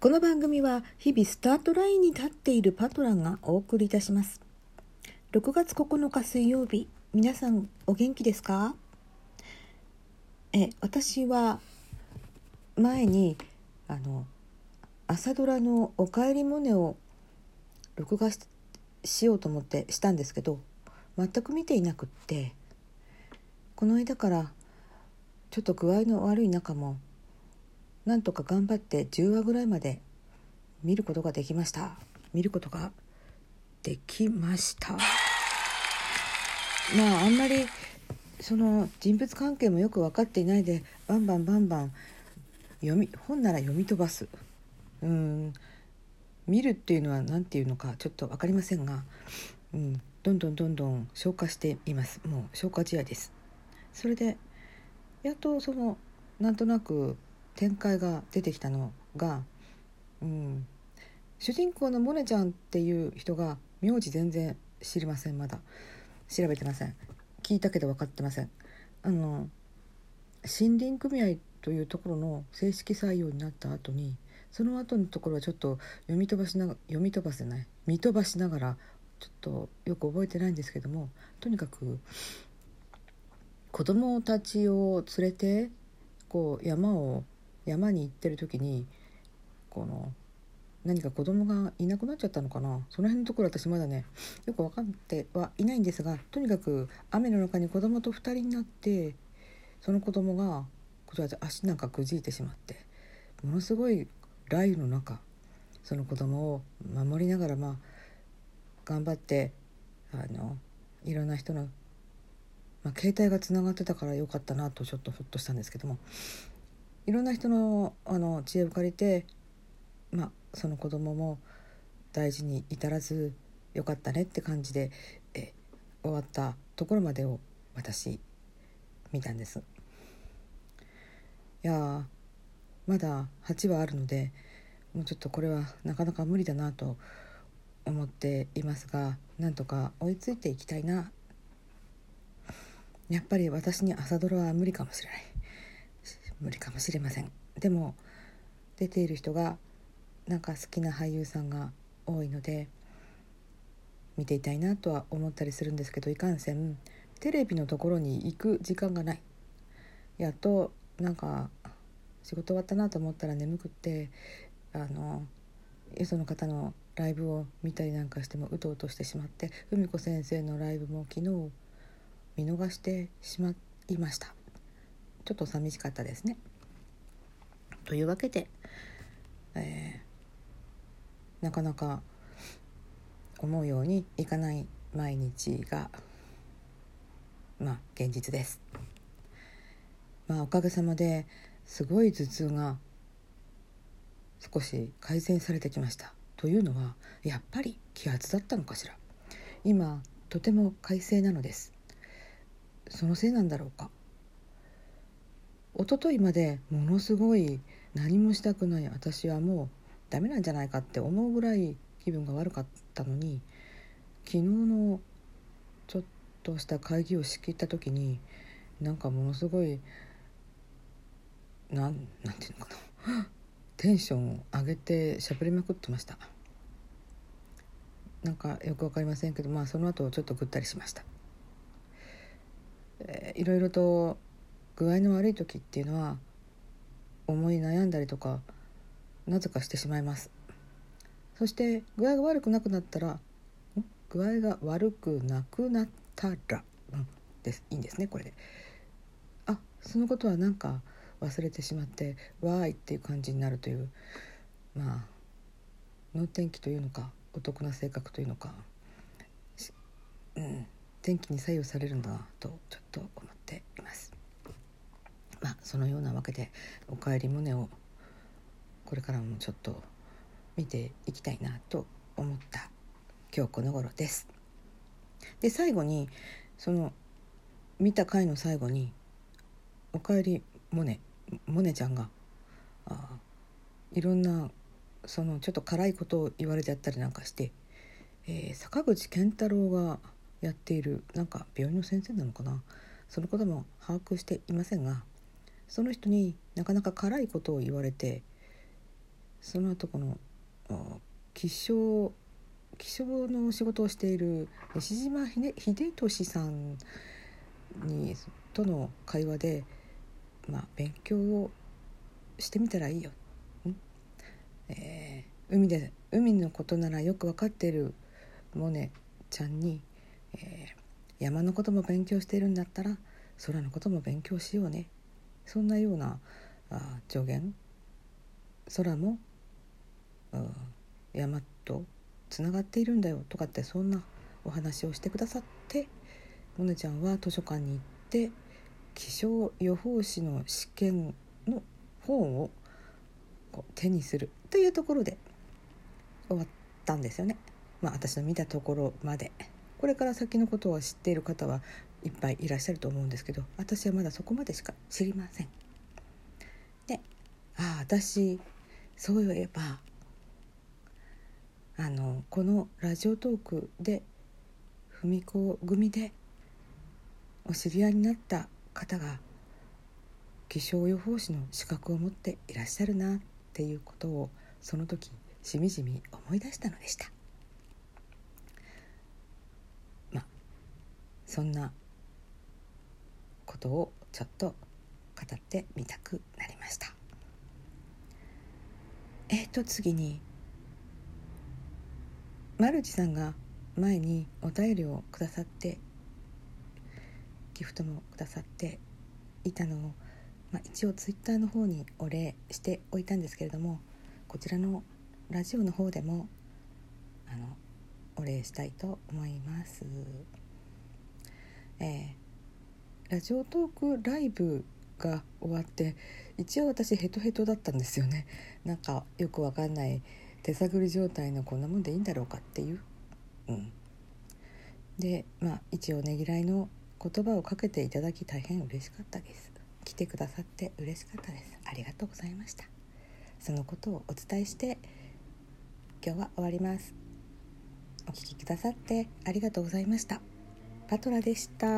この番組は日々スタートラインに立っているパトランがお送りいたします。6月9日水曜日皆さんお元気ですか？え私は前にあの朝ドラの「おかえりモネ」を録画しようと思ってしたんですけど全く見ていなくって。この間からちょっと具合の悪い中もなんとか頑張って10話ぐらいまで見ることができました。見ることができました。まああんまりその人物関係もよく分かっていないでバンバンバンバン読み本なら読み飛ばす。うん。見るっていうのは何て言うのかちょっと分かりませんが、うん、どんどんどんどん消化しています。もう消化試合です。それでやっとそのなんとなく展開が出てきたのが、うん、主人公のモネちゃんっていう人が名字全然知りませんまだ。調べてません。聞いたけど分かってません。あの森林組合というところの正式採用になった後にその後のところはちょっと読み飛ばしな読み飛ばせない。見飛ばしながらちょっとよく覚えてないんですけどもとにかく子供たちを連れてこう山を山に行ってる時にこの何か子供がいなくなっちゃったのかな？その辺のところ私まだねよく分かってはいないんですがとにかく雨の中に子供と2人になってその子供がこちらで足なんかくじいてしまってものすごい雷雨の中その子供を守りながらまあ頑張ってあのいろんな人の、まあ、携帯がつながってたからよかったなとちょっとほっとしたんですけどもいろんな人のあの知恵を借りて、まあ、その子供も大事に至らずよかったねって感じでえ終わったところまでを私見たんです。いやまだ8話あるのでもうちょっとこれはなかなか無理だなと思っていますがなんとか追いついていきたいなやっぱり私に朝ドラは無理かもしれない。無理かもしれません。でも出ている人がなんか好きな俳優さんが多いので見ていたいなとは思ったりするんですけどいかんせんテレビのところに行く時間がない。やっとなんか仕事終わったなと思ったら眠くってあのよその方のライブを見たりなんかしてもうとうとしてしまって文子先生のライブも昨日見逃してしまいましたちょっと寂しかったですね。というわけで、えー、なかなか思うようにいかない毎日がまあ現実です。まあおかげさまですごい頭痛が少し改善されてきました。というのはやっぱり気圧だったのかしら。今とても快晴なのです。そのせいなんだろうか？一昨日までものすごい何もしたくない私はもうダメなんじゃないかって思うぐらい気分が悪かったのに昨日のちょっとした会議を仕切った時になんかものすごいなんなんていうのかな？テンションを上げてしゃべりまくってました。なんかよく分かりませんけどまあその後ちょっとぐったりしました、えー、いろいろと具合の悪い時っていうのは思い悩んだりとかなぜかしてしまいます。そして具合が悪くなくなったら具合が悪くなくなったら、うん、ですいいんですねこれで。あそのことはなんか忘れてしまってわーいっていう感じになるというまあ能天気というのかお得な性格というのか、うん、天気に左右されるんだなとちょっと思っています。まあそのようなわけで「おかえりモネ」をこれからもちょっと見ていきたいなと思った今日この頃です。で最後にその見た回の最後に「おかえりモネ」モネちゃんがあいろんなそのちょっと辛いことを言われちゃったりなんかして、えー、坂口健太郎がやっているなんか病院の先生なのかな？そのことも把握していませんがその人になかなか辛いことを言われてその後この気象気象の仕事をしている西島秀俊さんにとの会話で、まあ、勉強をしてみたらいいよ。えー、海で海のことならよく分かっているモネちゃんに、山のことも勉強しているんだったら空のことも勉強しようね。そんなようなあ助言。空も山とつながっているんだよ。とかってそんなお話をしてくださってモネちゃんは図書館に行って気象予報士の試験の本をこう手にする。というところで終わったんですよね。まあ、私の見たところまで。これから先のことを知っている方はいっぱいいらっしゃると思うんですけど私はまだそこまでしか知りません。でああ私そういえばあのこのラジオトークで文子組でお知り合いになった方が気象予報士の資格を持っていらっしゃるなっていうことをその時しみじみ思い出したのでしたまあそんなことをちょっと語ってみたくなりましたえっ、ー、と次にマルチさんが前にお便りをくださってギフトもくださっていたのを、まあ、一応ツイッターの方にお礼しておいたんですけれどもこちらのラジオの方でもあのお礼したいと思います。えー、ラジオトークライブが終わって一応私ヘトヘトだったんですよね。なんかよくわかんない手探り状態のこんなもんでいいんだろうかっていう、うん、でまあ一応ねぎらいの言葉をかけていただき大変嬉しかったです。来てくださって嬉しかったです。ありがとうございました。そのことをお伝えして今日は終わります。お聴きくださってありがとうございました。パトラでした。